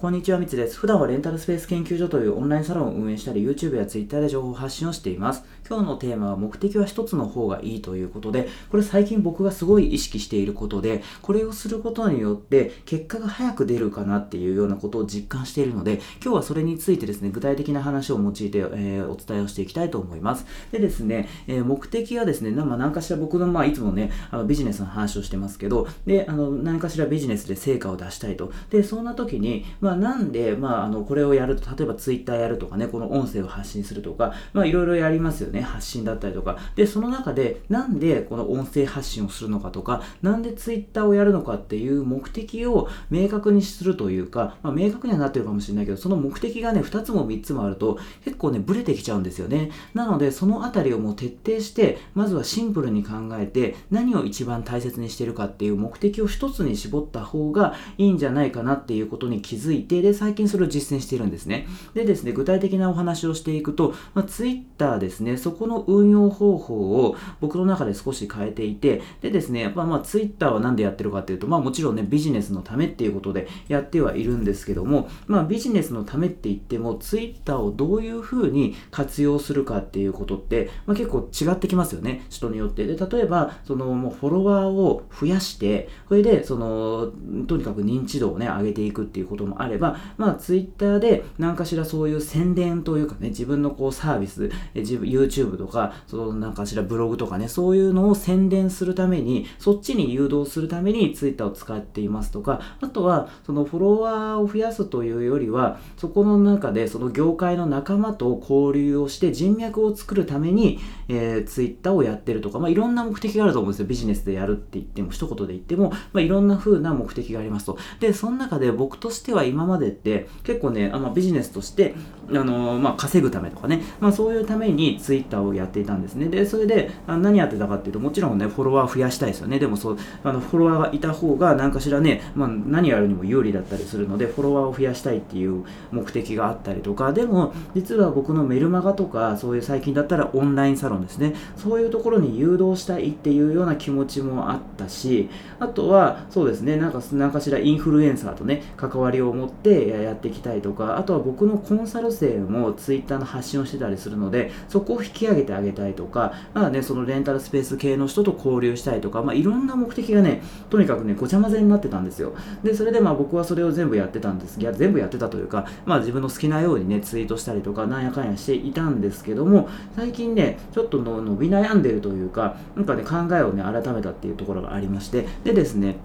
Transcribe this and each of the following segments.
こんにちは、みつです。普段はレンタルスペース研究所というオンラインサロンを運営したり、YouTube や Twitter で情報発信をしています。今日のテーマは目的は一つの方がいいということで、これ最近僕がすごい意識していることで、これをすることによって結果が早く出るかなっていうようなことを実感しているので、今日はそれについてですね、具体的な話を用いて、えー、お伝えをしていきたいと思います。でですね、えー、目的はですね、まあ、何かしら僕の、まあ、いつもね、あのビジネスの話をしてますけど、で、あの、何かしらビジネスで成果を出したいと。で、そんな時に、まあ、まなんで、まああ、の、これをやると、例えばツイッターやるとかね、この音声を発信するとか、まあ、いろいろやりますよね。発信だったりとか。で、その中で、なんでこの音声発信をするのかとか、なんでツイッターをやるのかっていう目的を明確にするというか、まあ、明確にはなってるかもしれないけど、その目的がね、2つも3つもあると、結構ね、ブレてきちゃうんですよね。なので、そのあたりをもう徹底して、まずはシンプルに考えて、何を一番大切にしてるかっていう目的を1つに絞った方がいいんじゃないかなっていうことに気づいて、で、最近それを実践しているんですね。でですね、具体的なお話をしていくと、まあ、Twitter ですね、そこの運用方法を僕の中で少し変えていて、でですね、やっぱまあ Twitter は何でやってるかっていうと、まあもちろんね、ビジネスのためっていうことでやってはいるんですけども、まあビジネスのためって言っても、Twitter をどういうふうに活用するかっていうことって、まあ、結構違ってきますよね、人によって。で、例えば、そのもうフォロワーを増やして、それで、その、とにかく認知度をね、上げていくっていうこともあれば、まあ Twitter で何かしらそういう宣伝というかね、自分のこうサービス、YouTube とか、その何かしらブログとかね、そういうのを宣伝するために、そっちに誘導するために Twitter を使っていますとか、あとはそのフォロワーを増やすというよりは、そこの中でその業界の仲間と交流をして人脈を作るために、えー、Twitter をやってるとか、まあいろんな目的があると思うんですよ。ビジネスでやるって言っても、一言で言っても、まあいろんな風な目的がありますと。で、その中で僕としては今今までって結構ね、あま、ビジネスとして、あのまあ、稼ぐためとかね、まあ、そういうためにツイッターをやっていたんですね。で、それであ何やってたかっていうと、もちろんね、フォロワー増やしたいですよね。でもそう、あのフォロワーがいた方が何かしらね、まあ、何やるにも有利だったりするので、フォロワーを増やしたいっていう目的があったりとか、でも、実は僕のメルマガとか、そういう最近だったらオンラインサロンですね、そういうところに誘導したいっていうような気持ちもあったし、あとは、そうですね、なんか、何かしらインフルエンサーとね、関わりを持ってやっていきたいとか、あとは僕のコンサル生もツイッターの発信をしてたりするので、そこを引き上げてあげたいとか、まあね、そのレンタルスペース系の人と交流したいとか、まあいろんな目的がね、とにかくね、ごちゃ混ぜになってたんですよ。で、それでまあ僕はそれを全部やってたんです。いや、全部やってたというか、まあ自分の好きなようにね、ツイートしたりとか、なんやかんやしていたんですけども、最近ね、ちょっとの伸び悩んでるというか、なんかね、考えをね、改めたっていうところがありまして、でですね、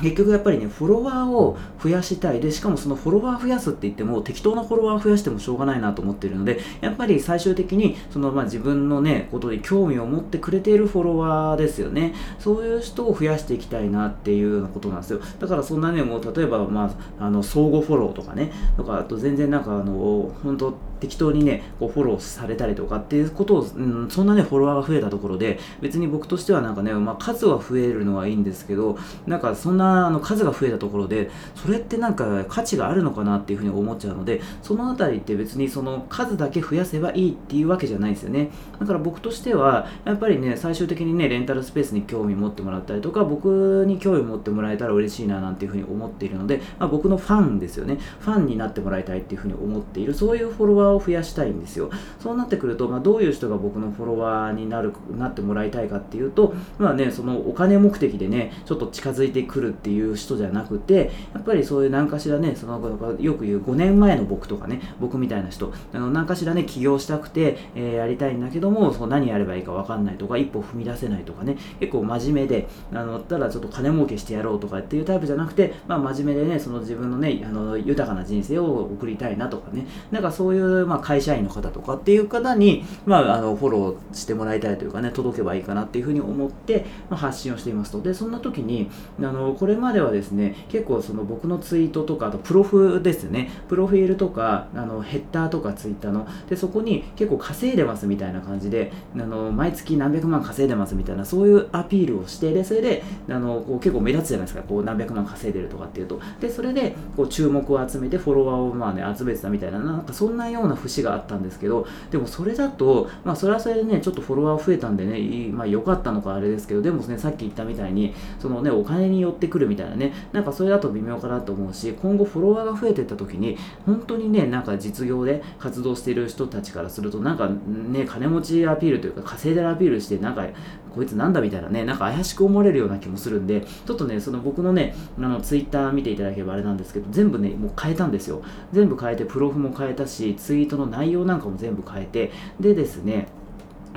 結局やっぱりね、フォロワーを増やしたい。で、しかもそのフォロワー増やすって言っても、適当なフォロワー増やしてもしょうがないなと思ってるので、やっぱり最終的に、そのまあ自分のね、ことに興味を持ってくれているフォロワーですよね。そういう人を増やしていきたいなっていうようなことなんですよ。だからそんなね、もう例えば、まあ、あの、相互フォローとかね、とか、あと全然なんかあの、本当適当にね、こうフォローされたりとかっていうことを、うん、そんなね、フォロワーが増えたところで、別に僕としてはなんかね、まあ数は増えるのはいいんですけど、なんかそんなあの数が増えたところで、それってなんか価値があるのかなっていうふうに思っちゃうので、そのあたりって別にその数だけ増やせばいいっていうわけじゃないですよね。だから僕としては、やっぱりね、最終的にね、レンタルスペースに興味持ってもらったりとか、僕に興味持ってもらえたら嬉しいななんていうふうに思っているので、まあ、僕のファンですよね。ファンになってもらいたいっていうふうに思っている、そういうフォロワーを増やしたいんですよ。そうなってくると、まあ、どういう人が僕のフォロワーになるなってもらいたいかっていうと、まあね、そのお金目的でね、ちょっと近づいてくるっていう人じゃなくて、やっぱりそういう何かしらね、そのよく言う5年前の僕とかね、僕みたいな人、あの何かしらね、起業したくて、えー、やりたいんだけども、その何やればいいか分かんないとか、一歩踏み出せないとかね、結構真面目で、あのただちょっと金儲けしてやろうとかっていうタイプじゃなくて、まあ、真面目でね、その自分のね、あの豊かな人生を送りたいなとかね、なんかそういうまあ、会社員の方とかっていう方に、まあ、あのフォローしてもらいたいというかね、届けばいいかなっていうふうに思って、まあ、発信をしていますと。で、そんな時に、あのこれまではですね、結構その僕のツイートとか、あとプロフですね、プロフィールとか、あのヘッダーとかツイッターの、で、そこに結構稼いでますみたいな感じで、あの毎月何百万稼いでますみたいな、そういうアピールをして、で、それで、あのこう結構目立つじゃないですか、こう何百万稼いでるとかっていうと。で、それでこう注目を集めて、フォロワーをまあね、集めてたみたいな、なんかそんなようような節があったんですけど、でもそれだと、まあそれはそれでね、ちょっとフォロワー増えたんでね、まあ良かったのかあれですけど、でもね、さっき言ったみたいに、そのね、お金によってくるみたいなね、なんかそれだと微妙かなと思うし、今後フォロワーが増えていった時に、本当にね、なんか実業で活動している人たちからすると、なんかね、金持ちアピールというか、稼いでるアピールして、なんか、こいつなんだみたいなね、なんか怪しく思われるような気もするんで、ちょっとね、その僕のね、あの、ツイッター見ていただければあれなんですけど、全部ね、もう変えたんですよ。全部変えて、プロフも変えたし、ツイートの内容なんかも全部変えて、でですね、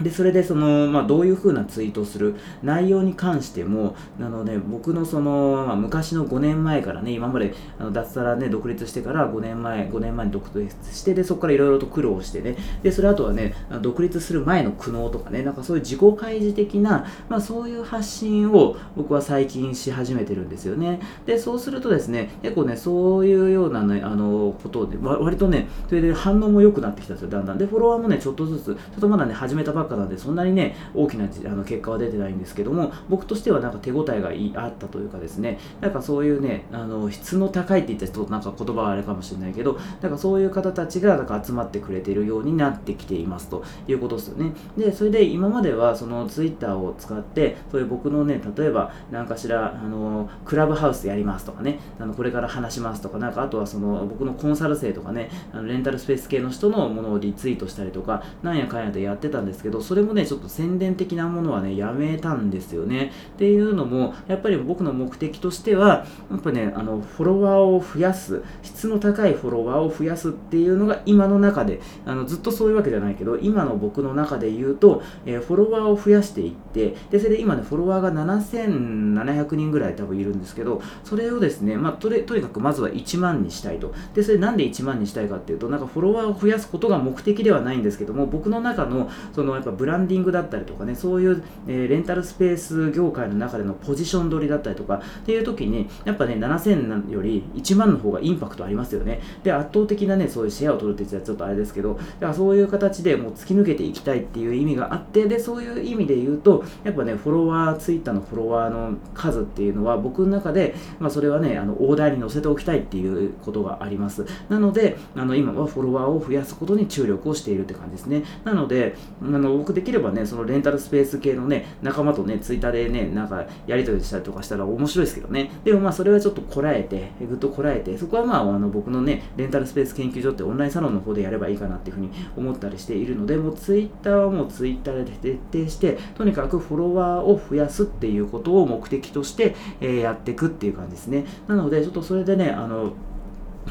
でそれでその、まあ、どういうふうなツイートをする内容に関してもあの、ね、僕のその、まあ、昔の5年前からね今まであの脱サラね独立してから5年前5年前に独立してでそこからいろいろと苦労してねでそれあとはね独立する前の苦悩とかねなんかそういう自己開示的な、まあ、そういう発信を僕は最近し始めてるんですよね。でそうするとですね結構ねそういうような、ね、あのことで割とねそれで反応も良くなってきたんですよだんだん。でフォロワーもねちょっとずつちょっとまだね始めたばっかなんでそんなにね大きなあの結果は出てないんですけども僕としてはなんか手応えがいあったというかですね。なんかそういうねあの質の高いって言ったらちょっとなんか言葉はあれかもしれないけどなんかそういう方たちがなんか集まってくれてるようになってきていますということですよね。でそれで今まではそのツイッターを使ってそういう僕のね例えば何かしらあのクラブハウスやりますとかねあのこれから話しますとかなんかあとはその僕のコンサル生とかねあのレンタルスペース系の人のものをリツイートしたりとかなんやかんやでやってたんですけどそれもねちょっと宣伝的なものはねやめたんですよね。っていうのもやっぱり僕の目的としてはやっぱねあのフォロワーを増やす質の高いフォロワーを増やすっていうのが今の中であのずっとそういうわけじゃないけど今の僕の中で言うと、えー、フォロワーを増やしていってでそれで今ねフォロワーが7700人ぐらい多分いるんですけどそれをですね、まあ、ととにかくまずは1万にしたいと。でそれなんで1万にしたいかっていうとなんかフォロワーを増やすことが目的ではないんですけども僕の中のそのやっぱブランディングだったりとかねそういう、え、レンタルスペース業界の中でのポジション取りだったりとかっていう時にやっぱね7000より1万の方がインパクトありますよね。で圧倒的なねそういうシェアを取るって言ったらちょっとあれですけどだからそういう形でもう突き抜けていきたいっていう意味があってでそういう意味で言うとやっぱねフォロワーツイッターのフォロワーの数っていうのは僕の中で、まあ、それはねあの大台に載せておきたいっていうことがあります。なのであの今はフォロワーを増やすことに注力をしているって感じですね。なのであの僕できればねそのレンタルスペース系のね、仲間とね、ツイッターでね、なんかやり取りしたりとかしたら面白いですけどね。でもまあそれはちょっとこらえて、ぐっとこらえて、そこはまああの僕のね、レンタルスペース研究所ってオンラインサロンの方でやればいいかなっていうふうに思ったりしているので、もうツイッターはもうツイッターで徹底して、とにかくフォロワーを増やすっていうことを目的として、えー、やっていくっていう感じですね。なので、ちょっとそれでね、あの、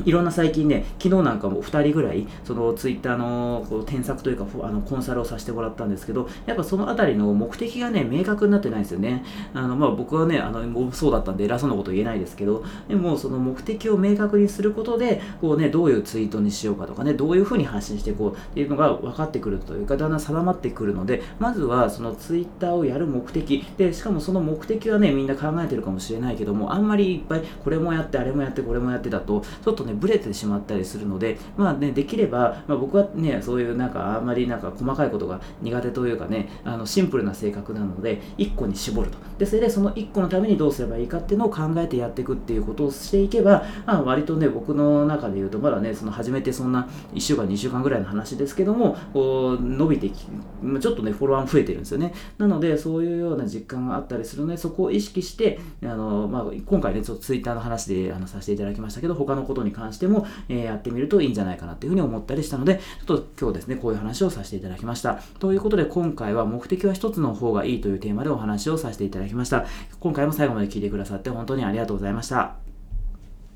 いろんな最近ね、昨日なんかも2人ぐらい、そのツイッターのこう添削というかあのコンサルをさせてもらったんですけど、やっぱそのあたりの目的がね、明確になってないんですよね。あのまあ、僕はね、あのそうだったんで偉そうなこと言えないですけど、でもその目的を明確にすることで、こうね、どういうツイートにしようかとかね、どういうふうに発信していこうっていうのが分かってくるというか、だんだん定まってくるので、まずはそのツイッターをやる目的、で、しかもその目的はね、みんな考えてるかもしれないけども、あんまりいっぱいこれもやって、あれもやって、これもやってだと、ちょっとね、ブレてしまっ、たりするので、まあね、できれば、まあ、僕はね、そういうなんかあんまりなんか細かいことが苦手というかね、あのシンプルな性格なので、1個に絞ると。で、それでその1個のためにどうすればいいかっていうのを考えてやっていくっていうことをしていけば、まあ、割とね、僕の中で言うと、まだね、その初めてそんな1週間、2週間ぐらいの話ですけども、こう伸びてき、ちょっとね、フォロワーも増えてるんですよね。なので、そういうような実感があったりするので、そこを意識して、あのまあ、今回ね、ちょっとツイッターの話であのさせていただきましたけど、他のことに関しても、えー、やってみるといいんじゃないかなっていうふうに思ったりしたので、ちょっと今日ですね、こういう話をさせていただきました。ということで、今回は目的は一つの方がいいというテーマでお話をさせていただきました。今回も最後まで聞いてくださって本当にありがとうございました。